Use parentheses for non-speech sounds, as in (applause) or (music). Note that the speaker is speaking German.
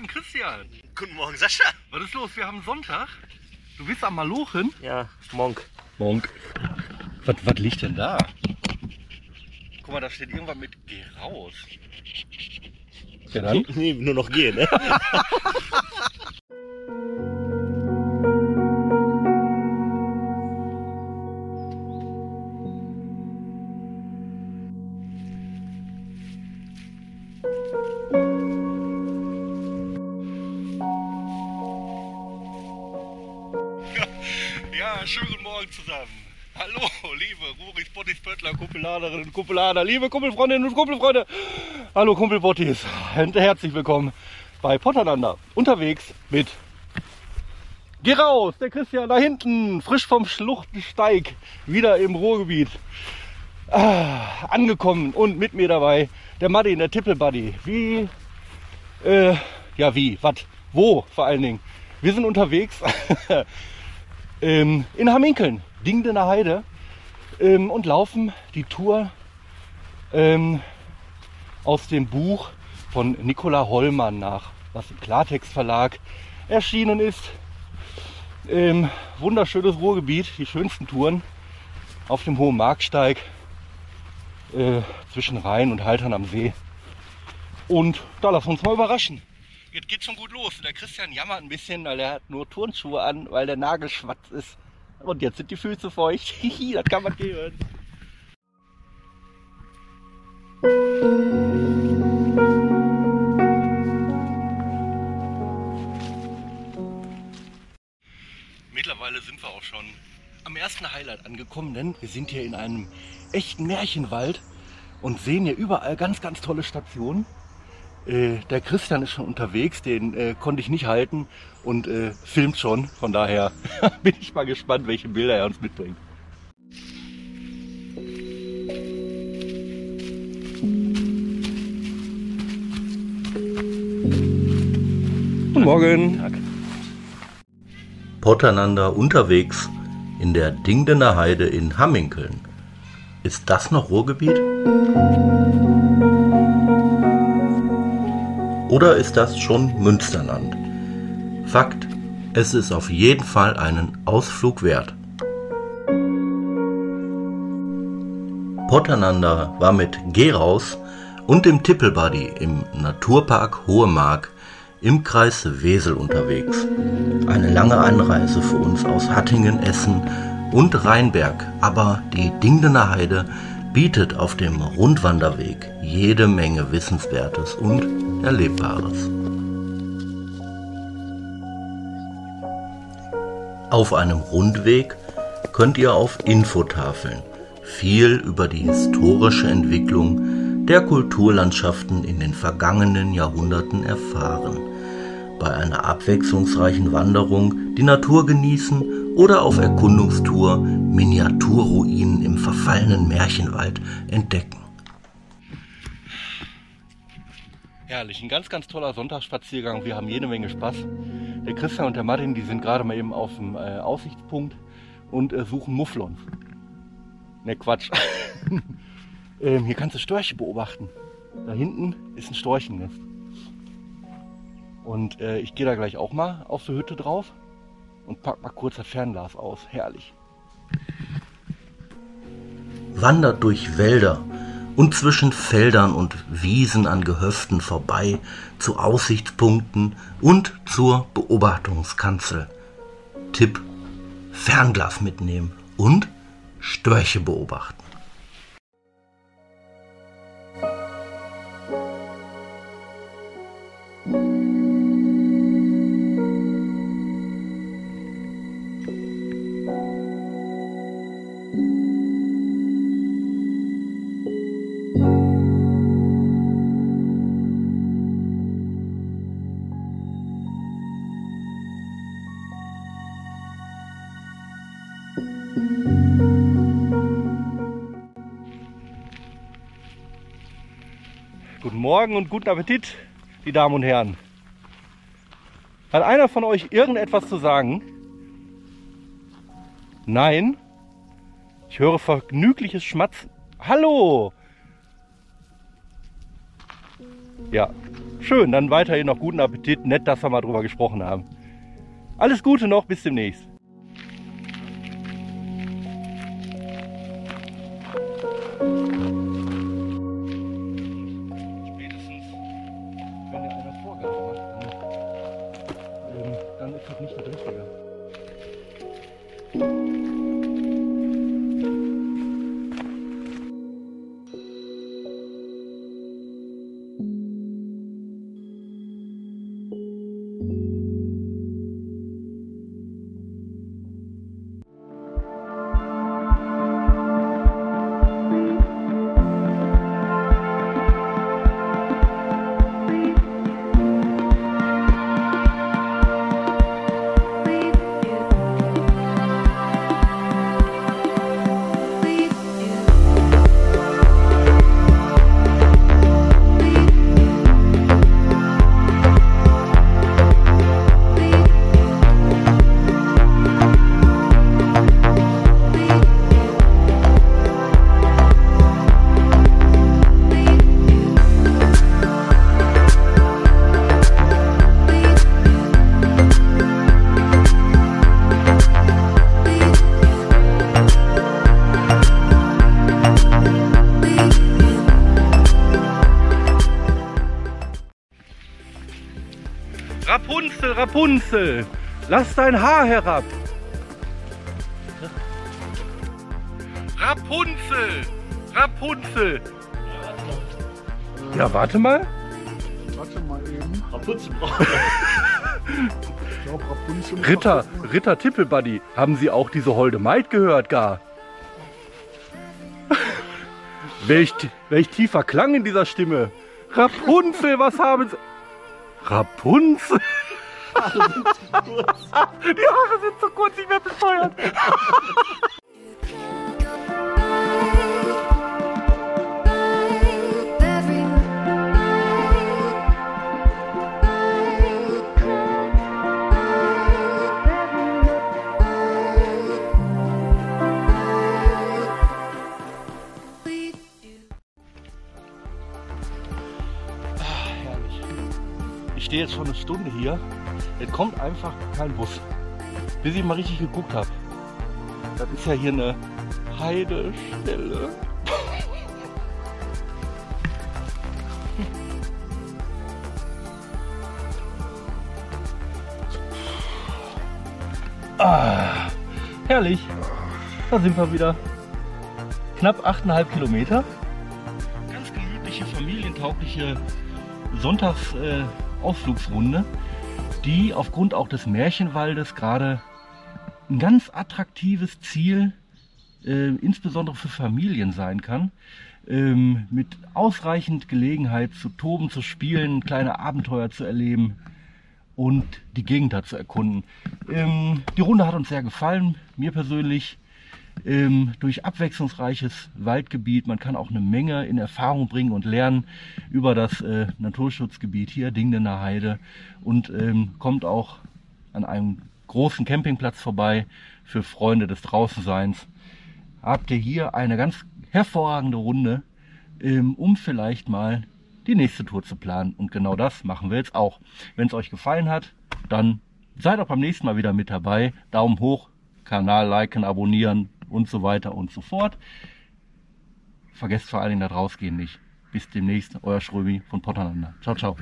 Morgen, Christian. Guten Morgen, Sascha. Was ist los? Wir haben Sonntag. Du bist am Malochen? Ja, Monk. Monk. Was, was liegt denn da? Guck mal, da steht irgendwas mit Geh raus. Ja dann? Nee, nur noch gehen, ne? (laughs) Morgen zusammen. Hallo, liebe Ruris, Bottis, Pöttler, Kuppeladerinnen und Kuppelader, liebe Kumpelfreundinnen und Kumpelfreunde. Hallo Kumpelbottis herzlich willkommen bei Potterlander. Unterwegs mit Geh raus, der Christian da hinten, frisch vom Schluchtensteig, wieder im Ruhrgebiet. Ah, angekommen und mit mir dabei der Martin, der Tippelbuddy. Wie, äh, ja wie, was, wo vor allen Dingen. Wir sind unterwegs (laughs) ähm, in Hamminkeln, Dingdener Heide ähm, und laufen die Tour ähm, aus dem Buch von Nicola Hollmann nach, was im Klartext Verlag erschienen ist. Ähm, wunderschönes Ruhrgebiet, die schönsten Touren auf dem Hohen Marksteig äh, zwischen Rhein und Haltern am See. Und da lassen wir uns mal überraschen. Jetzt geht schon gut los. Der Christian jammert ein bisschen, weil er hat nur Turnschuhe an, weil der Nagel schwarz ist. Und jetzt sind die Füße feucht. (laughs) Das kann man geben. Mittlerweile sind wir auch schon am ersten Highlight angekommen, denn wir sind hier in einem echten Märchenwald und sehen hier überall ganz, ganz tolle Stationen. Äh, der Christian ist schon unterwegs, den äh, konnte ich nicht halten und äh, filmt schon. Von daher (laughs) bin ich mal gespannt, welche Bilder er uns mitbringt. Guten Morgen. Potternander unterwegs in der Dingdener Heide in Hamminkeln. Ist das noch Ruhrgebiet? Oder ist das schon Münsterland? Fakt, es ist auf jeden Fall einen Ausflug wert. Potternander war mit Geraus und dem Tippelbuddy im Naturpark Hohe Mark im Kreis Wesel unterwegs. Eine lange Anreise für uns aus Hattingen, Essen und Rheinberg, aber die Dingdener Heide bietet auf dem Rundwanderweg jede Menge Wissenswertes und Erlebbares. Auf einem Rundweg könnt ihr auf Infotafeln viel über die historische Entwicklung der Kulturlandschaften in den vergangenen Jahrhunderten erfahren bei einer abwechslungsreichen Wanderung die Natur genießen oder auf Erkundungstour Miniaturruinen im verfallenen Märchenwald entdecken. Herrlich, ein ganz, ganz toller Sonntagsspaziergang. Wir haben jede Menge Spaß. Der Christian und der Martin, die sind gerade mal eben auf dem äh, Aussichtspunkt und äh, suchen Mufflons. Ne, Quatsch. (laughs) ähm, hier kannst du Störche beobachten. Da hinten ist ein Storchennest. Und äh, ich gehe da gleich auch mal auf die Hütte drauf und pack mal kurz das Fernglas aus. Herrlich. Wandert durch Wälder und zwischen Feldern und Wiesen an Gehöften vorbei zu Aussichtspunkten und zur Beobachtungskanzel. Tipp: Fernglas mitnehmen und Störche beobachten. Morgen und guten Appetit, die Damen und Herren. Hat einer von euch irgendetwas zu sagen? Nein? Ich höre vergnügliches Schmatzen. Hallo! Ja, Schön, dann weiterhin noch guten Appetit. Nett, dass wir mal drüber gesprochen haben. Alles Gute noch, bis demnächst. Rapunzel, Rapunzel, lass dein Haar herab. Rapunzel, Rapunzel. Ja, warte mal. Warte mal eben. Rapunzelbraut. Ich glaube, Rapunzel. Ritter, Ritter Tippelbuddy, haben Sie auch diese holde Maid gehört, gar? welch, welch tiefer Klang in dieser Stimme. Rapunzel, was haben Sie? Rapunzel? Die Haare sind zu kurz, ich werde bescheuert. Herrlich. Ich stehe jetzt schon eine Stunde hier. Es kommt einfach kein Bus. Bis ich mal richtig geguckt habe. Das ist ja hier eine Heidestelle. (laughs) Ah, herrlich. Da sind wir wieder. Knapp 8,5 Kilometer. Ganz gemütliche, familientaugliche Sonntagsausflugsrunde, die aufgrund auch des Märchenwaldes gerade ein ganz attraktives Ziel, äh, insbesondere für Familien sein kann. Ähm, mit ausreichend Gelegenheit zu toben, zu spielen, kleine Abenteuer zu erleben und die Gegend da zu erkunden. Ähm, die Runde hat uns sehr gefallen, mir persönlich. Ähm, durch abwechslungsreiches Waldgebiet. Man kann auch eine Menge in Erfahrung bringen und lernen über das äh, Naturschutzgebiet hier, Dingdener Heide. Und ähm, kommt auch an einem großen Campingplatz vorbei für Freunde des Draußenseins. Habt ihr hier eine ganz hervorragende Runde, ähm, um vielleicht mal die nächste Tour zu planen. Und genau das machen wir jetzt auch. Wenn es euch gefallen hat, dann seid auch beim nächsten Mal wieder mit dabei. Daumen hoch, Kanal liken, abonnieren und so weiter und so fort. Vergesst vor allen Dingen das Rausgehen nicht. Bis demnächst, euer Schrömi von Potternander. Ciao, ciao.